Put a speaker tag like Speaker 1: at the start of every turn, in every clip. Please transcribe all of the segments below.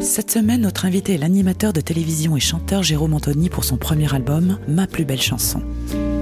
Speaker 1: Cette semaine, notre invité est l'animateur de télévision et chanteur Jérôme Anthony pour son premier album, Ma plus belle chanson.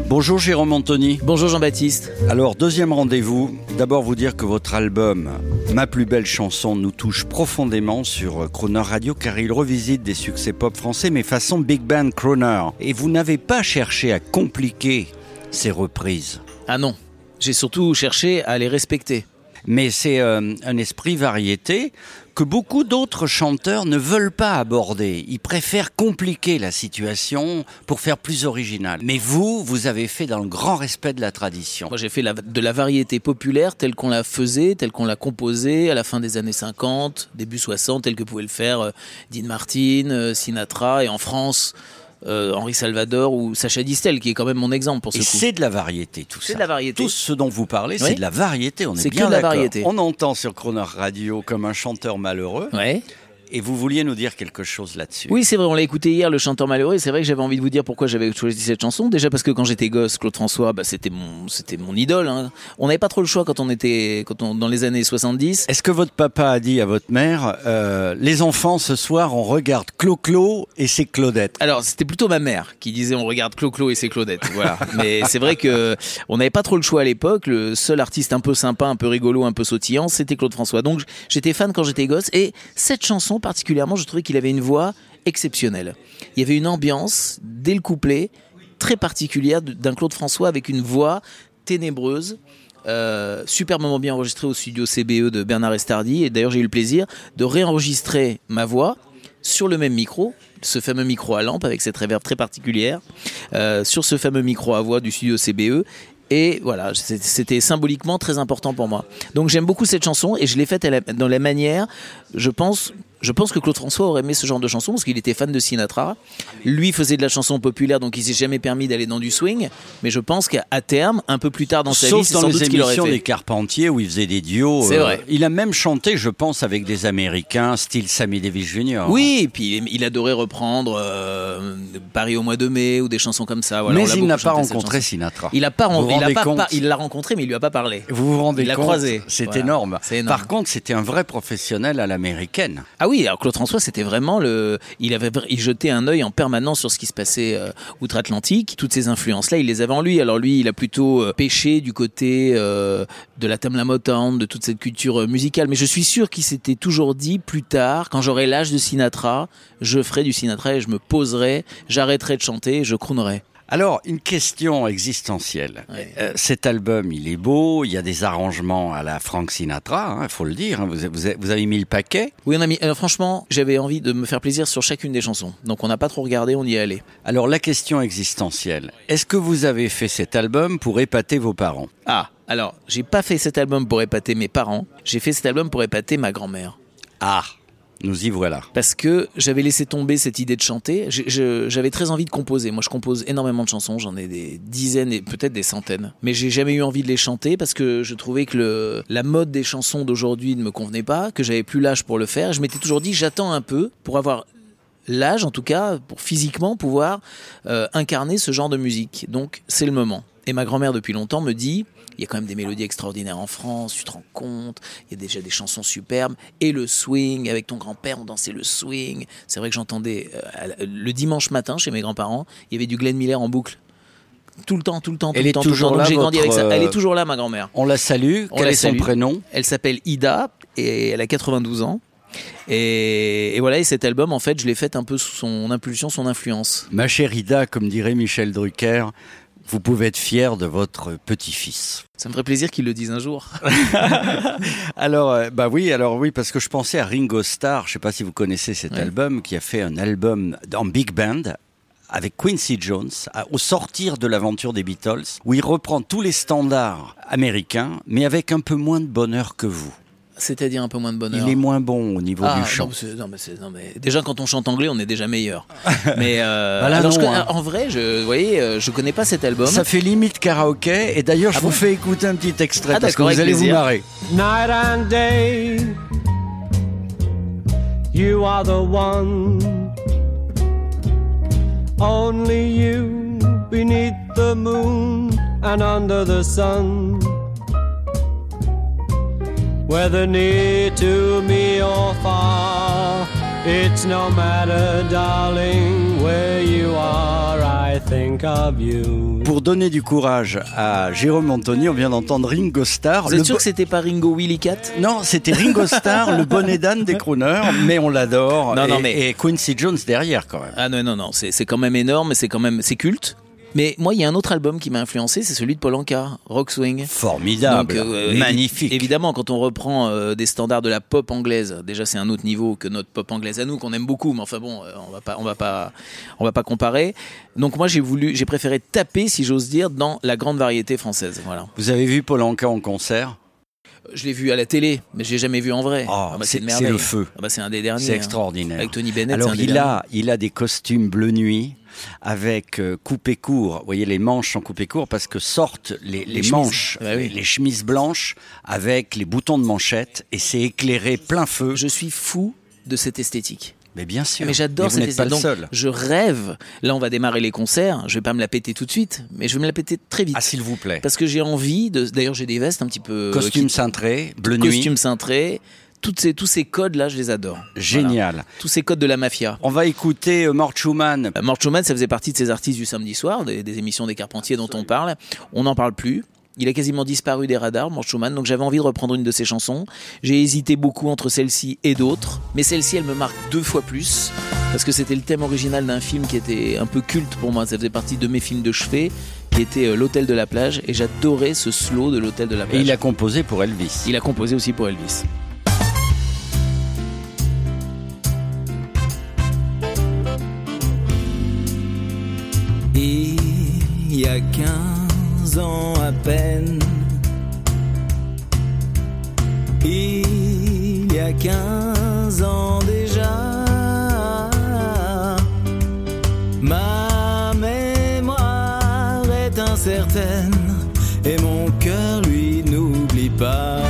Speaker 2: Bonjour Jérôme Anthony.
Speaker 3: Bonjour Jean-Baptiste.
Speaker 2: Alors, deuxième rendez-vous. D'abord, vous dire que votre album, Ma plus belle chanson, nous touche profondément sur Croner Radio car il revisite des succès pop français, mais façon Big Band Croner. Et vous n'avez pas cherché à compliquer ces reprises.
Speaker 3: Ah non, j'ai surtout cherché à les respecter.
Speaker 2: Mais c'est euh, un esprit variété que beaucoup d'autres chanteurs ne veulent pas aborder. Ils préfèrent compliquer la situation pour faire plus original. Mais vous, vous avez fait dans le grand respect de la tradition.
Speaker 3: Moi j'ai fait de la variété populaire telle qu'on la faisait, telle qu'on l'a composée à la fin des années 50, début 60, telle que pouvait le faire euh, Dean Martin, euh, Sinatra et en France, euh, Henri Salvador ou Sacha Distel qui est quand même mon exemple pour ce
Speaker 2: Et
Speaker 3: coup.
Speaker 2: c'est de la variété, tout ça.
Speaker 3: C'est de la variété.
Speaker 2: Tout ce dont vous parlez,
Speaker 3: Oui.
Speaker 2: c'est de la variété. On est, bien
Speaker 3: que de la
Speaker 2: d'accord.
Speaker 3: variété.
Speaker 2: On entend sur Croner Radio comme un chanteur malheureux.
Speaker 3: Ouais.
Speaker 2: Et vous vouliez nous dire quelque chose là-dessus.
Speaker 3: Oui, c'est vrai, on l'a écouté hier, le chanteur malheureux. C'est vrai que j'avais envie de vous dire pourquoi j'avais choisi cette chanson. Déjà parce que quand j'étais gosse, Claude François, bah, c'était mon, c'était mon idole. hein. On n'avait pas trop le choix quand on était, quand on, dans les années 70.
Speaker 2: Est-ce que votre papa a dit à votre mère, euh, les enfants, ce soir, on regarde Clo-Clo et c'est Claudette
Speaker 3: Alors, c'était plutôt ma mère qui disait on regarde Clo-Clo et c'est Claudette. Voilà. Mais c'est vrai que on n'avait pas trop le choix à l'époque. Le seul artiste un peu sympa, un peu rigolo, un peu sautillant, c'était Claude François. Donc, j'étais fan quand j'étais gosse. Et cette chanson, particulièrement, je trouvais qu'il avait une voix exceptionnelle. Il y avait une ambiance, dès le couplet, très particulière d'un Claude François avec une voix ténébreuse. Euh, superbement bien enregistré au studio CBE de Bernard Estardi et d'ailleurs j'ai eu le plaisir de réenregistrer ma voix sur le même micro, ce fameux micro à lampe avec cette réverb très particulière, euh, sur ce fameux micro à voix du studio CBE. Et voilà, c'était symboliquement très important pour moi. Donc j'aime beaucoup cette chanson et je l'ai faite dans la manière, je pense, je pense que Claude François aurait aimé ce genre de chanson parce qu'il était fan de Sinatra. Lui faisait de la chanson populaire, donc il s'est jamais permis d'aller dans du swing. Mais je pense qu'à terme, un peu plus tard dans sa vie,
Speaker 2: Sauf
Speaker 3: c'est
Speaker 2: dans
Speaker 3: sans doute ce qu'il aurait
Speaker 2: émissions
Speaker 3: fait.
Speaker 2: des Carpentiers où il faisait des duos. euh,
Speaker 3: C'est vrai.
Speaker 2: Il a même chanté, je pense, avec des Américains, style Sammy Davis Jr.
Speaker 3: Oui, et puis il adorait reprendre euh, Paris au mois de mai ou des chansons comme ça. Voilà,
Speaker 2: mais
Speaker 3: l'a
Speaker 2: il n'a pas rencontré. Sinatra.
Speaker 3: Il a pas,
Speaker 2: Vous vous
Speaker 3: il a
Speaker 2: rendez
Speaker 3: pas, il l'a rencontré, mais il lui a pas parlé.
Speaker 2: Vous vous rendez
Speaker 3: Il l'a
Speaker 2: compte
Speaker 3: croisé.
Speaker 2: C'est
Speaker 3: Voilà.
Speaker 2: énorme.
Speaker 3: C'est énorme.
Speaker 2: Par contre, c'était un vrai professionnel à l'américaine.
Speaker 3: Ah oui, alors Claude François, c'était vraiment le. Il avait, il jetait un œil en permanence sur ce qui se passait euh, outre-Atlantique. Toutes ces influences-là, il les avait en lui. Alors lui, il a plutôt euh, pêché du côté euh, de la Tamla Motown, de toute cette culture euh, musicale. Mais je suis sûr qu'il s'était toujours dit plus tard, quand j'aurai l'âge de Sinatra, je ferai du Sinatra et je me poserai, j'arrêterai de chanter, je croonerai.
Speaker 2: Alors, une question existentielle.
Speaker 3: Ouais.
Speaker 2: Euh, cet album, il est beau, il y a des arrangements à la Frank Sinatra, il faut le dire. hein. Vous, avez- vous avez- vous avez mis le paquet?
Speaker 3: Oui, on a mis. euh, franchement, j'avais envie de me faire plaisir sur chacune des chansons. Donc on n'a pas trop regardé, on y est allé.
Speaker 2: Alors, la question existentielle. Est-ce que vous avez fait cet album pour épater vos parents?
Speaker 3: Ah, alors, j'ai pas fait cet album pour épater mes parents, j'ai fait cet album pour épater ma grand-mère.
Speaker 2: Ah, nous y voilà.
Speaker 3: Parce que j'avais laissé tomber cette idée de chanter. J'avais très envie de composer. Moi, je compose énormément de chansons. J'en ai des dizaines et peut-être des centaines. Mais j'ai jamais eu envie de les chanter parce que je trouvais que la mode des chansons d'aujourd'hui ne me convenait pas, que j'avais plus l'âge pour le faire. Je m'étais toujours dit, j'attends un peu pour avoir l'âge, en tout cas, pour physiquement pouvoir euh, incarner ce genre de musique. Donc, c'est le moment. Et ma grand-mère, depuis longtemps, me dit il y a quand même des mélodies extraordinaires en France, tu te rends compte, il y a déjà des chansons superbes, et le swing, avec ton grand-père, on dansait le swing. C'est vrai que j'entendais, euh, le dimanche matin, chez mes grands-parents, il y avait du Glenn Miller en boucle. Tout le temps, tout le temps, tout
Speaker 2: Elle
Speaker 3: le
Speaker 2: est
Speaker 3: temps, tout le
Speaker 2: toujours
Speaker 3: temps. Donc
Speaker 2: là,
Speaker 3: j'ai grandi avec
Speaker 2: votre,
Speaker 3: ça. Elle
Speaker 2: euh,
Speaker 3: est toujours là, ma grand-mère.
Speaker 2: On la salue.
Speaker 3: On
Speaker 2: Quel
Speaker 3: la
Speaker 2: est son prénom?
Speaker 3: Elle s'appelle Ida et elle a 92 ans. Et, et voilà, et cet album, en fait, je l'ai fait un peu sous son impulsion, son influence.
Speaker 2: Ma chère Ida, comme dirait Michel Drucker, vous pouvez être fier de votre petit-fils.
Speaker 3: Ça me ferait plaisir qu'il le dise un jour.
Speaker 2: Alors, euh, bah oui, alors oui, parce que je pensais à Ringo Starr, je sais pas si vous connaissez cet
Speaker 3: Ouais.
Speaker 2: album, qui a fait un album en big band avec Quincy Jones, au sortir de l'aventure des Beatles, où il reprend tous les standards américains, mais avec un peu moins de bonheur que vous.
Speaker 3: C'est-à-dire un peu moins de bonheur.
Speaker 2: Il est moins bon au niveau
Speaker 3: Ah,
Speaker 2: du chant.
Speaker 3: non, mais c'est- non, mais c'est- non, mais déjà quand on chante anglais, on est déjà meilleur. mais euh, alors, je
Speaker 2: hein.
Speaker 3: en vrai, je, vous voyez, euh, je connais pas cet album.
Speaker 2: Ça fait limite karaoké. Et d'ailleurs, je
Speaker 3: Ah
Speaker 2: vous
Speaker 3: bon
Speaker 2: fais écouter un petit extrait
Speaker 3: Ah,
Speaker 2: parce que vous allez vous
Speaker 3: plaisir.
Speaker 2: marrer.
Speaker 4: night and day. You are the one, only you beneath the moon and under the sun. Whether near to me or far, it's no matter, darling, where you are, I think of you.
Speaker 2: Pour donner du courage à Jérôme Anthony, on vient d'entendre Ringo Starr.
Speaker 3: Vous êtes sûr
Speaker 2: bo-
Speaker 3: que c'était pas Ringo Willy Cat
Speaker 2: Non, c'était Ringo Starr, le bonnet d'âne des crooners, mais on l'adore.
Speaker 3: Non,
Speaker 2: et,
Speaker 3: non, mais-
Speaker 2: et Quincy Jones derrière quand même.
Speaker 3: Ah non, non, non, c'est c'est quand même énorme, c'est quand même, c'est culte. Mais moi, il y a un autre album qui m'a influencé, c'est celui de Paul Anka, Rock Swing.
Speaker 2: Formidable,
Speaker 3: Donc, euh,
Speaker 2: magnifique.
Speaker 3: Évidemment, quand on reprend euh, des standards de la pop anglaise, déjà c'est un autre niveau que notre pop anglaise à nous, qu'on aime beaucoup, mais enfin bon, euh, on va pas, on va pas, on va pas comparer. Donc moi, j'ai voulu, j'ai préféré taper, si j'ose dire, dans la grande variété française. Voilà.
Speaker 2: Vous avez vu Paul Anka en concert?
Speaker 3: Je l'ai vu à la télé, mais je l'ai jamais vu en vrai.
Speaker 2: Oh,
Speaker 3: Ah bah,
Speaker 2: c'est- le feu.
Speaker 3: Ah bah, c'est un des derniers.
Speaker 2: C'est
Speaker 3: hein.
Speaker 2: extraordinaire.
Speaker 3: Avec Tony Bennett.
Speaker 2: Alors
Speaker 3: un
Speaker 2: il a, il a des costumes bleu nuit avec euh, coupé court. Vous voyez les manches en coupé court parce que sortent les, manches,
Speaker 3: Bah oui.
Speaker 2: les chemises blanches avec les boutons de manchette et c'est éclairé plein feu.
Speaker 3: Je suis fou de cette esthétique.
Speaker 2: Mais bien sûr.
Speaker 3: Mais j'adore
Speaker 2: Mais vous
Speaker 3: cette
Speaker 2: n'êtes pas le
Speaker 3: esthétique.
Speaker 2: seul.
Speaker 3: Donc, je rêve. Là, on va démarrer les concerts. Je vais pas me la péter tout de suite, mais je vais me la péter très vite.
Speaker 2: Ah s'il vous plaît.
Speaker 3: Parce que j'ai envie de. D'ailleurs, j'ai des vestes un petit peu.
Speaker 2: Costume
Speaker 3: qui-
Speaker 2: cintré, bleu nuit.
Speaker 3: Costume cintré. Toutes ces, tous ces codes-là, je les adore.
Speaker 2: Génial.
Speaker 3: Voilà. Tous ces codes de la mafia.
Speaker 2: On va écouter euh, Mort Schumann.
Speaker 3: Euh, Mort Schumann, ça faisait partie de ces artistes du samedi soir, des, des émissions des Carpentiers dont on parle. On n'en parle plus. Il a quasiment disparu des radars, Mort Schumann, donc j'avais envie de reprendre une de ses chansons. J'ai hésité beaucoup entre celle-ci et d'autres, mais celle-ci, elle me marque deux fois plus, parce que c'était le thème original d'un film qui était un peu culte pour moi. Ça faisait partie de mes films de chevet, qui était euh, L'Hôtel de la plage, et j'adorais ce slow de L'Hôtel de la
Speaker 2: Et
Speaker 3: plage.
Speaker 2: il a composé pour Elvis.
Speaker 3: Il a composé aussi pour Elvis. Il y a 15 ans à peine. Il y a 15 ans déjà. Ma mémoire est incertaine et mon cœur lui n'oublie pas.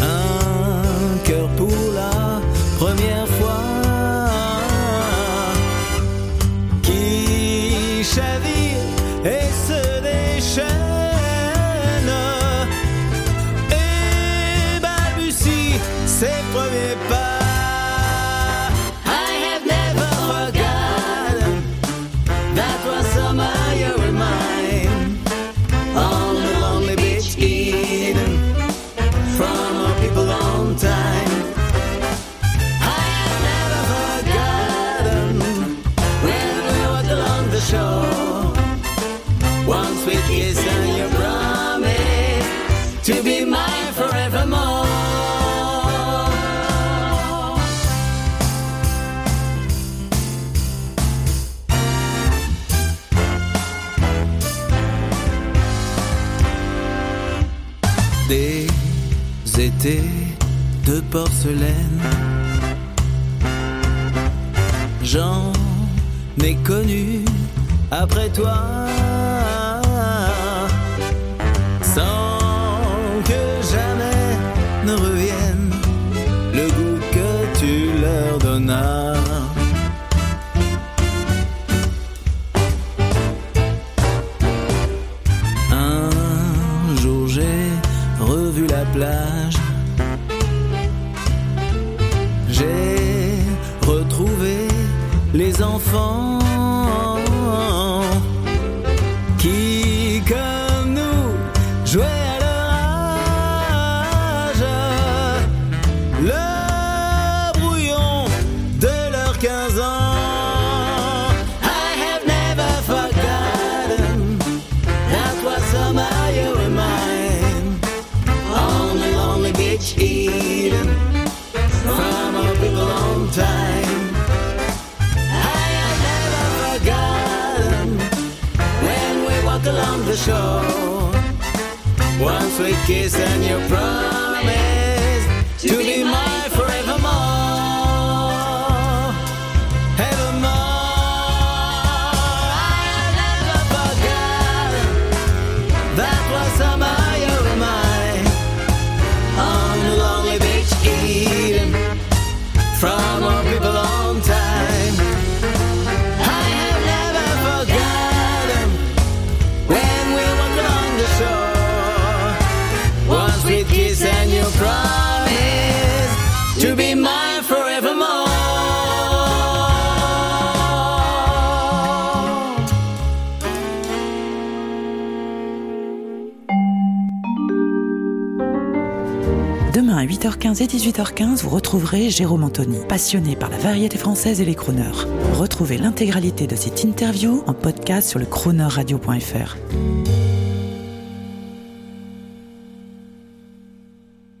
Speaker 3: Un cœur pour la première fois. Qui chavire et se it de porcelaine. J'en ai connu après toi. Les enfants Once we kiss and you promise to be mine
Speaker 1: Demain à 8h15 et 18h15, vous retrouverez Jérôme Anthony, passionné par la variété française et les crooners. Retrouvez l'intégralité de cette interview en podcast sur le croonerradio.fr.